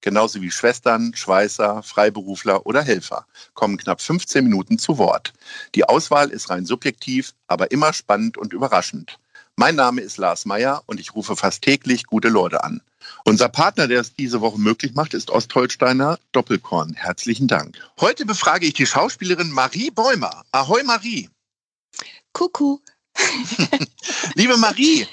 genauso wie Schwestern, Schweißer, Freiberufler oder Helfer, kommen knapp 15 Minuten zu Wort. Die Auswahl ist rein subjektiv, aber immer spannend und überraschend. Mein Name ist Lars Meyer und ich rufe fast täglich gute Leute an. Unser Partner, der es diese Woche möglich macht, ist Ostholsteiner Doppelkorn. Herzlichen Dank. Heute befrage ich die Schauspielerin Marie Bäumer. Ahoi Marie. Kuckuck. Liebe Marie,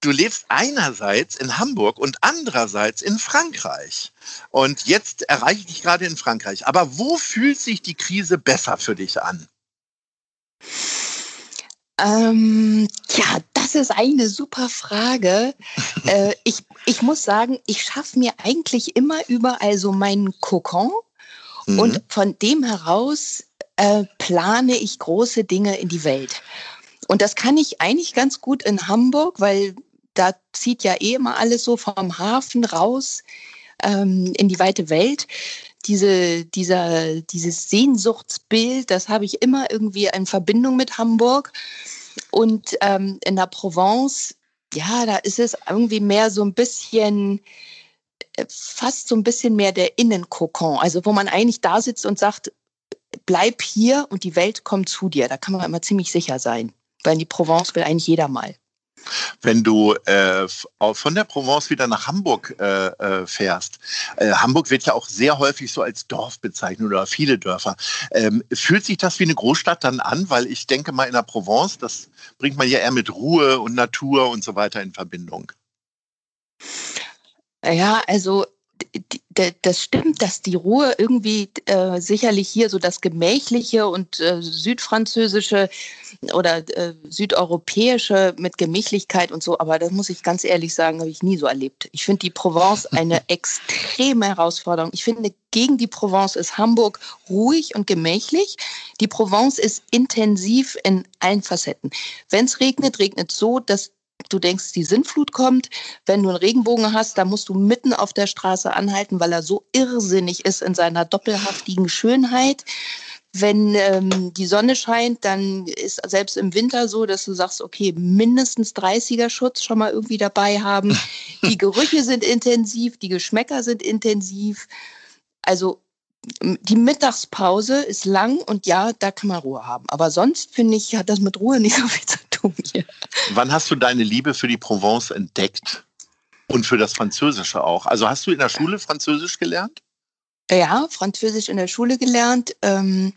du lebst einerseits in Hamburg und andererseits in Frankreich. Und jetzt erreiche ich dich gerade in Frankreich. Aber wo fühlt sich die Krise besser für dich an? Ähm, ja, das ist eine super Frage. äh, ich, ich muss sagen, ich schaffe mir eigentlich immer überall so meinen Kokon mhm. und von dem heraus äh, plane ich große Dinge in die Welt. Und das kann ich eigentlich ganz gut in Hamburg, weil da zieht ja eh immer alles so vom Hafen raus ähm, in die weite Welt diese, dieser, dieses Sehnsuchtsbild, das habe ich immer irgendwie in Verbindung mit Hamburg. Und ähm, in der Provence, ja, da ist es irgendwie mehr so ein bisschen, äh, fast so ein bisschen mehr der Innenkokon. Also wo man eigentlich da sitzt und sagt, bleib hier und die Welt kommt zu dir. Da kann man immer ziemlich sicher sein. Weil in die Provence will eigentlich jeder mal. Wenn du äh, von der Provence wieder nach Hamburg äh, äh, fährst, äh, Hamburg wird ja auch sehr häufig so als Dorf bezeichnet oder viele Dörfer. Ähm, fühlt sich das wie eine Großstadt dann an? Weil ich denke mal in der Provence, das bringt man ja eher mit Ruhe und Natur und so weiter in Verbindung. Ja, also das stimmt, dass die Ruhe irgendwie äh, sicherlich hier so das Gemächliche und äh, südfranzösische oder äh, südeuropäische mit Gemächlichkeit und so, aber das muss ich ganz ehrlich sagen, habe ich nie so erlebt. Ich finde die Provence eine extreme Herausforderung. Ich finde, gegen die Provence ist Hamburg ruhig und gemächlich. Die Provence ist intensiv in allen Facetten. Wenn es regnet, regnet es so, dass du denkst, die Sintflut kommt. Wenn du einen Regenbogen hast, da musst du mitten auf der Straße anhalten, weil er so irrsinnig ist in seiner doppelhaftigen Schönheit. Wenn ähm, die Sonne scheint, dann ist selbst im Winter so, dass du sagst, okay, mindestens 30er Schutz schon mal irgendwie dabei haben. Die Gerüche sind intensiv, die Geschmäcker sind intensiv. Also die Mittagspause ist lang und ja, da kann man Ruhe haben. Aber sonst finde ich, hat das mit Ruhe nicht so viel zu tun hier. Wann hast du deine Liebe für die Provence entdeckt? Und für das Französische auch. Also hast du in der Schule Französisch gelernt? Ja, Französisch in der Schule gelernt. Ähm,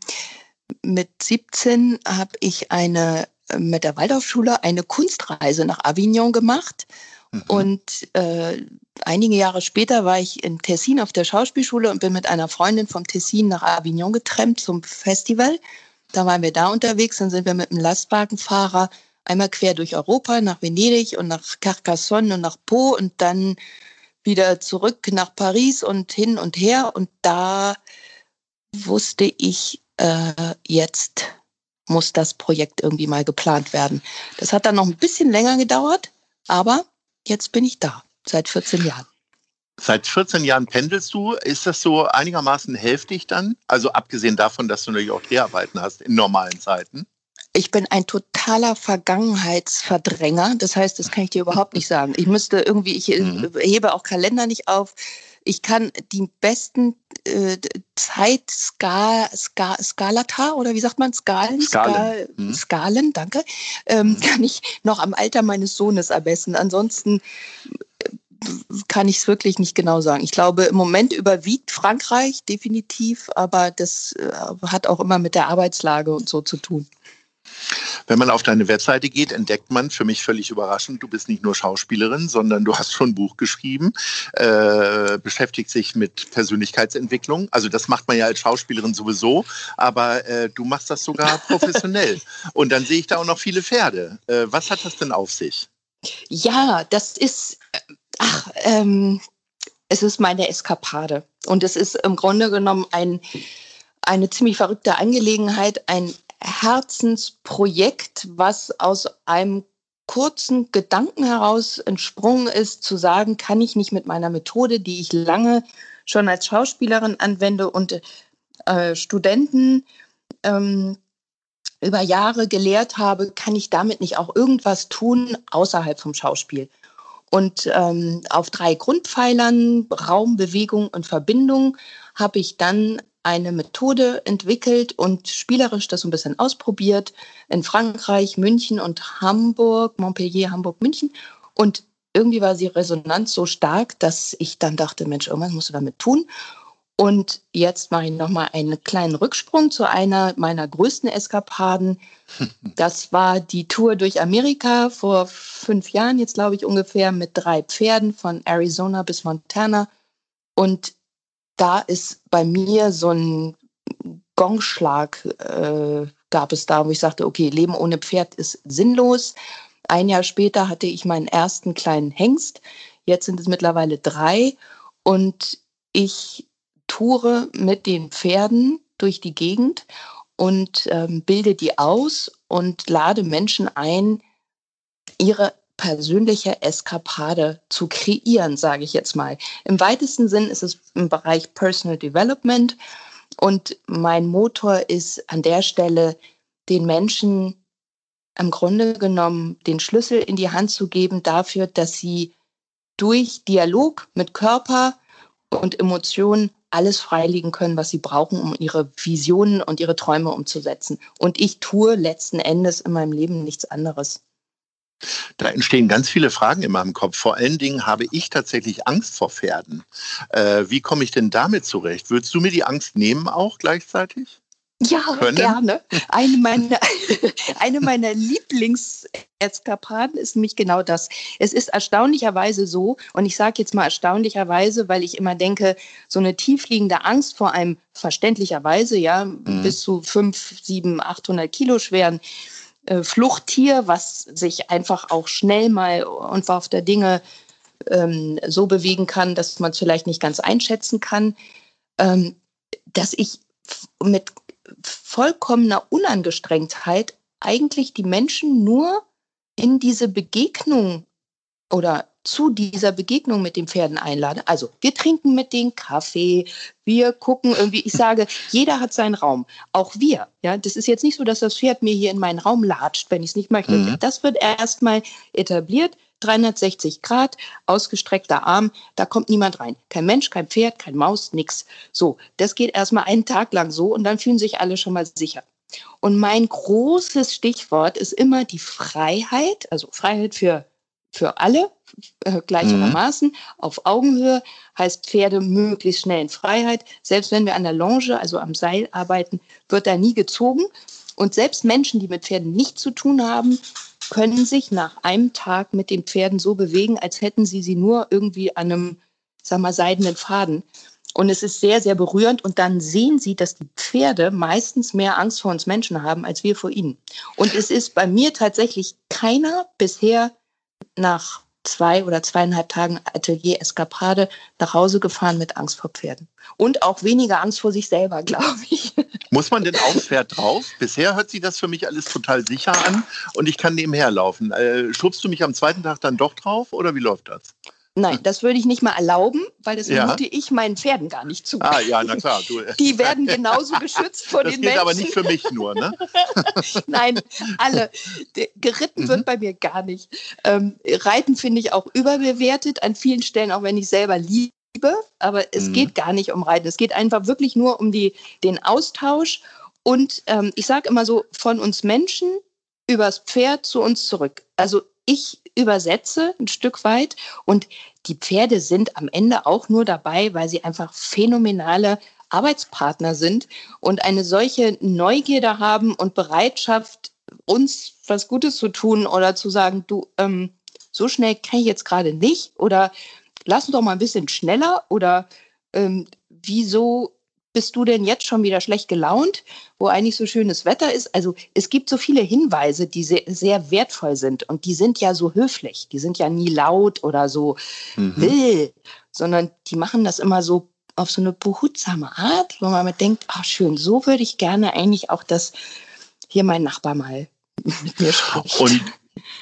mit 17 habe ich eine mit der Waldorfschule eine Kunstreise nach Avignon gemacht. Mhm. Und äh, einige Jahre später war ich in Tessin auf der Schauspielschule und bin mit einer Freundin vom Tessin nach Avignon getrennt zum Festival. Da waren wir da unterwegs, dann sind wir mit einem Lastwagenfahrer einmal quer durch Europa nach Venedig und nach Carcassonne und nach Po und dann wieder zurück nach Paris und hin und her. Und da wusste ich, äh, jetzt muss das Projekt irgendwie mal geplant werden. Das hat dann noch ein bisschen länger gedauert, aber jetzt bin ich da, seit 14 Jahren. Seit 14 Jahren pendelst du. Ist das so einigermaßen hälftig dann? Also abgesehen davon, dass du natürlich auch Dreharbeiten hast in normalen Zeiten. Ich bin ein totaler Vergangenheitsverdränger. Das heißt, das kann ich dir überhaupt nicht sagen. Ich müsste irgendwie, ich mhm. hebe auch Kalender nicht auf. Ich kann die besten äh, Zeitskalata oder wie sagt man Skalen? Skalen, Skal mhm. Skalen danke. Ähm, mhm. Kann ich noch am Alter meines Sohnes ermessen. Ansonsten äh, kann ich es wirklich nicht genau sagen. Ich glaube, im Moment überwiegt Frankreich definitiv, aber das äh, hat auch immer mit der Arbeitslage und so zu tun. Wenn man auf deine Webseite geht, entdeckt man, für mich völlig überraschend, du bist nicht nur Schauspielerin, sondern du hast schon ein Buch geschrieben, äh, beschäftigt sich mit Persönlichkeitsentwicklung. Also das macht man ja als Schauspielerin sowieso, aber äh, du machst das sogar professionell. Und dann sehe ich da auch noch viele Pferde. Äh, was hat das denn auf sich? Ja, das ist, ach, ähm, es ist meine Eskapade. Und es ist im Grunde genommen ein eine ziemlich verrückte Angelegenheit, ein Herzensprojekt, was aus einem kurzen Gedanken heraus entsprungen ist, zu sagen, kann ich nicht mit meiner Methode, die ich lange schon als Schauspielerin anwende und äh, Studenten ähm, über Jahre gelehrt habe, kann ich damit nicht auch irgendwas tun außerhalb vom Schauspiel. Und ähm, auf drei Grundpfeilern, Raum, Bewegung und Verbindung, habe ich dann eine Methode entwickelt und spielerisch das so ein bisschen ausprobiert in Frankreich, München und Hamburg, Montpellier, Hamburg, München. Und irgendwie war die Resonanz so stark, dass ich dann dachte, Mensch, irgendwas musst du damit tun. Und jetzt mache ich nochmal einen kleinen Rücksprung zu einer meiner größten Eskapaden. Das war die Tour durch Amerika vor fünf Jahren, jetzt glaube ich ungefähr, mit drei Pferden von Arizona bis Montana. Und da ist bei mir so ein Gongschlag, äh, gab es da, wo ich sagte, okay, Leben ohne Pferd ist sinnlos. Ein Jahr später hatte ich meinen ersten kleinen Hengst. Jetzt sind es mittlerweile drei. Und ich toure mit den Pferden durch die Gegend und ähm, bilde die aus und lade Menschen ein, ihre persönliche Eskapade zu kreieren, sage ich jetzt mal. Im weitesten Sinn ist es im Bereich Personal Development und mein Motor ist an der Stelle, den Menschen im Grunde genommen den Schlüssel in die Hand zu geben dafür, dass sie durch Dialog mit Körper und Emotionen alles freilegen können, was sie brauchen, um ihre Visionen und ihre Träume umzusetzen. Und ich tue letzten Endes in meinem Leben nichts anderes. Da entstehen ganz viele Fragen in meinem Kopf. Vor allen Dingen habe ich tatsächlich Angst vor Pferden. Äh, wie komme ich denn damit zurecht? Würdest du mir die Angst nehmen auch gleichzeitig? Ja, Können? gerne. Eine meiner, eine meiner Lieblingseskapaden ist nämlich genau das. Es ist erstaunlicherweise so, und ich sage jetzt mal erstaunlicherweise, weil ich immer denke, so eine tiefliegende Angst vor einem verständlicherweise, ja, mhm. bis zu fünf, sieben, 800 Kilo schweren äh, Fluchttier, was sich einfach auch schnell mal und auf der Dinge ähm, so bewegen kann, dass man es vielleicht nicht ganz einschätzen kann, ähm, dass ich mit vollkommener Unangestrengtheit eigentlich die Menschen nur in diese Begegnung oder zu dieser Begegnung mit den Pferden einlade. Also wir trinken mit denen Kaffee, wir gucken irgendwie, ich sage, jeder hat seinen Raum, auch wir. Ja, das ist jetzt nicht so, dass das Pferd mir hier in meinen Raum latscht, wenn ich es nicht möchte. Mhm. Das wird erstmal etabliert. 360 Grad, ausgestreckter Arm, da kommt niemand rein. Kein Mensch, kein Pferd, kein Maus, nix. So, das geht erstmal einen Tag lang so und dann fühlen sich alle schon mal sicher. Und mein großes Stichwort ist immer die Freiheit, also Freiheit für für alle äh, gleichermaßen mhm. auf Augenhöhe, heißt Pferde möglichst schnell in Freiheit. Selbst wenn wir an der Longe, also am Seil arbeiten, wird da nie gezogen. Und selbst Menschen, die mit Pferden nichts zu tun haben, können sich nach einem Tag mit den Pferden so bewegen, als hätten sie sie nur irgendwie an einem, sag mal, seidenen Faden. Und es ist sehr, sehr berührend. Und dann sehen sie, dass die Pferde meistens mehr Angst vor uns Menschen haben, als wir vor ihnen. Und es ist bei mir tatsächlich keiner bisher nach zwei oder zweieinhalb Tagen Atelier-Eskapade nach Hause gefahren mit Angst vor Pferden. Und auch weniger Angst vor sich selber, glaube ich. Muss man denn aufs Pferd drauf? Bisher hört sich das für mich alles total sicher an und ich kann nebenher laufen. Äh, schubst du mich am zweiten Tag dann doch drauf oder wie läuft das? Nein, das würde ich nicht mal erlauben, weil das ja. mute ich meinen Pferden gar nicht zu. Ah, ja, na klar. Du. Die werden genauso geschützt vor das den Menschen. Das aber nicht für mich nur, ne? Nein, alle. Geritten mhm. wird bei mir gar nicht. Ähm, Reiten finde ich auch überbewertet, an vielen Stellen, auch wenn ich selber liebe. Aber es mhm. geht gar nicht um Reiten. Es geht einfach wirklich nur um die, den Austausch. Und ähm, ich sage immer so, von uns Menschen übers Pferd zu uns zurück. Also ich übersetze ein Stück weit. Und die Pferde sind am Ende auch nur dabei, weil sie einfach phänomenale Arbeitspartner sind und eine solche Neugierde haben und Bereitschaft, uns was Gutes zu tun oder zu sagen, du, ähm, so schnell kann ich jetzt gerade nicht oder lass uns doch mal ein bisschen schneller oder ähm, wieso bist du denn jetzt schon wieder schlecht gelaunt, wo eigentlich so schönes Wetter ist? Also es gibt so viele Hinweise, die sehr, sehr wertvoll sind und die sind ja so höflich, die sind ja nie laut oder so mhm. will, sondern die machen das immer so auf so eine behutsame Art, wo man denkt, ach schön, so würde ich gerne eigentlich auch, dass hier mein Nachbar mal mit mir spricht. Und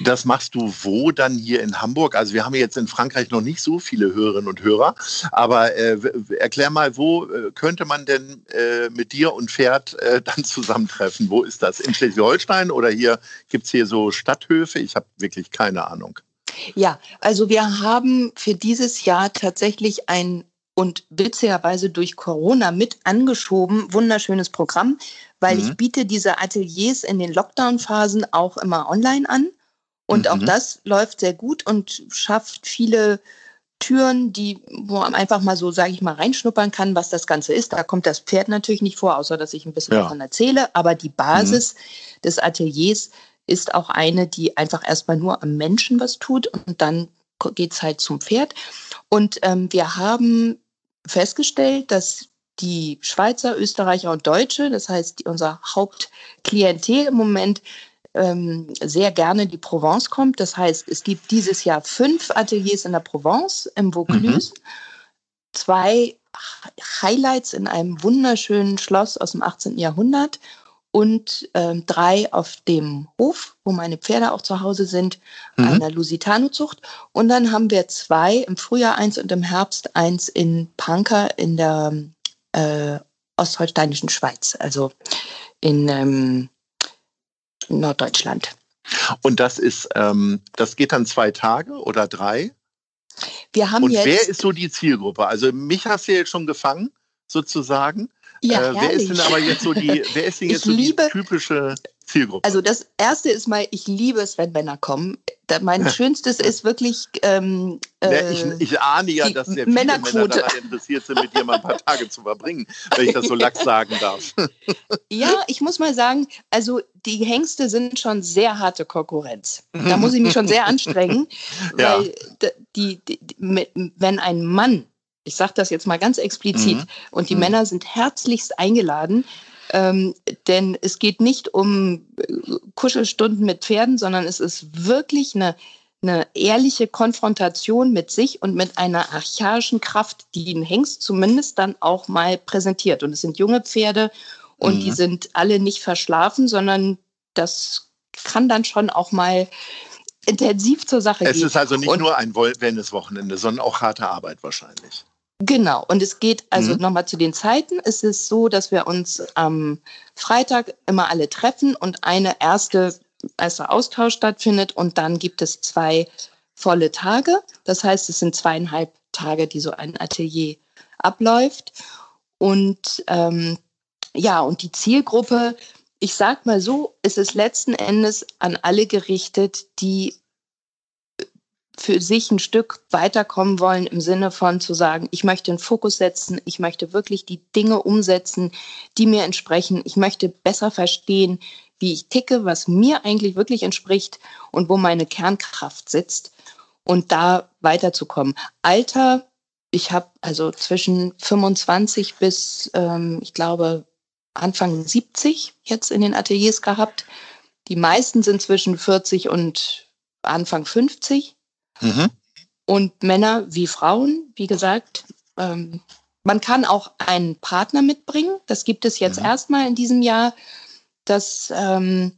das machst du wo dann hier in Hamburg? Also wir haben jetzt in Frankreich noch nicht so viele Hörerinnen und Hörer, aber äh, erklär mal, wo äh, könnte man denn äh, mit dir und Pferd äh, dann zusammentreffen? Wo ist das? In Schleswig-Holstein oder hier gibt es hier so Stadthöfe? Ich habe wirklich keine Ahnung. Ja, also wir haben für dieses Jahr tatsächlich ein und witzigerweise durch Corona mit angeschoben wunderschönes Programm, weil mhm. ich biete diese Ateliers in den Lockdown-Phasen auch immer online an. Und mhm. auch das läuft sehr gut und schafft viele Türen, die, wo man einfach mal so, sage ich mal, reinschnuppern kann, was das Ganze ist. Da kommt das Pferd natürlich nicht vor, außer dass ich ein bisschen ja. davon erzähle. Aber die Basis mhm. des Ateliers ist auch eine, die einfach erstmal nur am Menschen was tut und dann geht es halt zum Pferd. Und ähm, wir haben festgestellt, dass die Schweizer, Österreicher und Deutsche, das heißt unser Hauptklientel im Moment, ähm, sehr gerne die Provence kommt. Das heißt, es gibt dieses Jahr fünf Ateliers in der Provence, im Vaucluse, mhm. zwei Highlights in einem wunderschönen Schloss aus dem 18. Jahrhundert und ähm, drei auf dem Hof, wo meine Pferde auch zu Hause sind, mhm. einer Lusitano-Zucht. Und dann haben wir zwei, im Frühjahr eins und im Herbst eins in Panker in der äh, ostholsteinischen Schweiz, also in ähm, Norddeutschland. Und das ist, ähm, das geht dann zwei Tage oder drei? Wir haben Und jetzt, wer ist so die Zielgruppe? Also mich hast du jetzt schon gefangen, sozusagen. Ja, äh, wer ist denn aber jetzt so die, wer ist denn jetzt so die typische Zielgruppe? Also das erste ist mal, ich liebe es, wenn Männer kommen. mein schönstes ist wirklich. Ähm, äh, ich, ich, ahne ja, dass sehr viele Männerquote. Männer daran interessiert sind, mit dir mal ein paar Tage zu verbringen, wenn ich das so lax sagen darf. ja, ich muss mal sagen, also die Hengste sind schon sehr harte Konkurrenz. Da muss ich mich schon sehr anstrengen, ja. weil die, die, die, wenn ein Mann ich sage das jetzt mal ganz explizit. Mhm. Und die mhm. Männer sind herzlichst eingeladen, ähm, denn es geht nicht um äh, Kuschelstunden mit Pferden, sondern es ist wirklich eine, eine ehrliche Konfrontation mit sich und mit einer archaischen Kraft, die ein Hengst zumindest dann auch mal präsentiert. Und es sind junge Pferde und mhm. die sind alle nicht verschlafen, sondern das kann dann schon auch mal intensiv zur Sache es gehen. Es ist also nicht und, nur ein Wellness-Wochenende, sondern auch harte Arbeit wahrscheinlich. Genau, und es geht also mhm. nochmal zu den Zeiten. Es ist so, dass wir uns am Freitag immer alle treffen und eine erste, erster Austausch stattfindet und dann gibt es zwei volle Tage. Das heißt, es sind zweieinhalb Tage, die so ein Atelier abläuft. Und ähm, ja, und die Zielgruppe, ich sag mal so, ist es letzten Endes an alle gerichtet, die für sich ein Stück weiterkommen wollen im Sinne von zu sagen, ich möchte einen Fokus setzen, ich möchte wirklich die Dinge umsetzen, die mir entsprechen, ich möchte besser verstehen, wie ich ticke, was mir eigentlich wirklich entspricht und wo meine Kernkraft sitzt und da weiterzukommen. Alter, ich habe also zwischen 25 bis, ähm, ich glaube, Anfang 70 jetzt in den Ateliers gehabt. Die meisten sind zwischen 40 und Anfang 50. Mhm. Und Männer wie Frauen, wie gesagt, ähm, man kann auch einen Partner mitbringen. Das gibt es jetzt mhm. erstmal in diesem Jahr, dass ähm,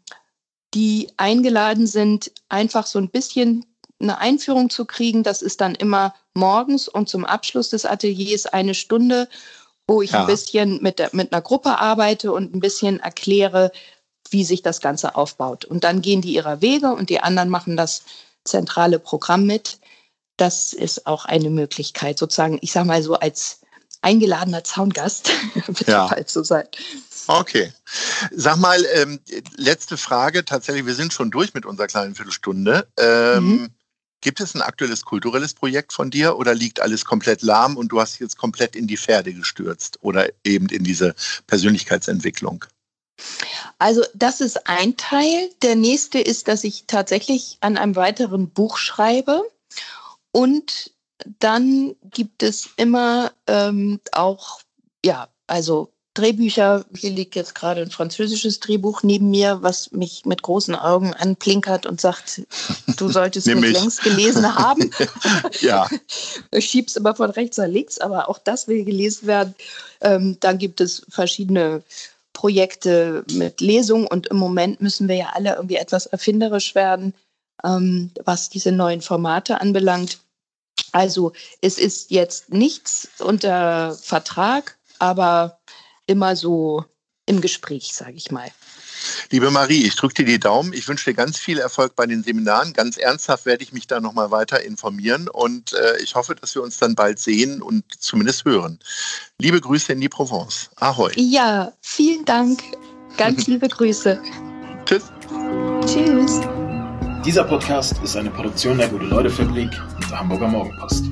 die eingeladen sind, einfach so ein bisschen eine Einführung zu kriegen. Das ist dann immer morgens und zum Abschluss des Ateliers eine Stunde, wo ich ja. ein bisschen mit, der, mit einer Gruppe arbeite und ein bisschen erkläre, wie sich das Ganze aufbaut. Und dann gehen die ihrer Wege und die anderen machen das zentrale Programm mit. Das ist auch eine Möglichkeit, sozusagen, ich sage mal so als eingeladener Zaungast ja. so sein. Okay. Sag mal, ähm, letzte Frage. Tatsächlich, wir sind schon durch mit unserer kleinen Viertelstunde. Ähm, mhm. Gibt es ein aktuelles kulturelles Projekt von dir oder liegt alles komplett lahm und du hast jetzt komplett in die Pferde gestürzt oder eben in diese Persönlichkeitsentwicklung? Also das ist ein Teil. Der nächste ist, dass ich tatsächlich an einem weiteren Buch schreibe. Und dann gibt es immer ähm, auch, ja, also Drehbücher. Hier liegt jetzt gerade ein französisches Drehbuch neben mir, was mich mit großen Augen anplinkert und sagt, du solltest mich längst gelesen haben. ja. Ich schieb's immer von rechts nach links, aber auch das will gelesen werden. Ähm, dann gibt es verschiedene Projekte mit Lesung und im Moment müssen wir ja alle irgendwie etwas erfinderisch werden, ähm, was diese neuen Formate anbelangt. Also es ist jetzt nichts unter Vertrag, aber immer so im Gespräch, sage ich mal. Liebe Marie, ich drücke dir die Daumen. Ich wünsche dir ganz viel Erfolg bei den Seminaren. Ganz ernsthaft werde ich mich da nochmal weiter informieren und äh, ich hoffe, dass wir uns dann bald sehen und zumindest hören. Liebe Grüße in die Provence. Ahoi. Ja, vielen Dank. Ganz liebe Grüße. Tschüss. Tschüss. Dieser Podcast ist eine Produktion der Gute-Leute-Fabrik und der Hamburger Morgenpost.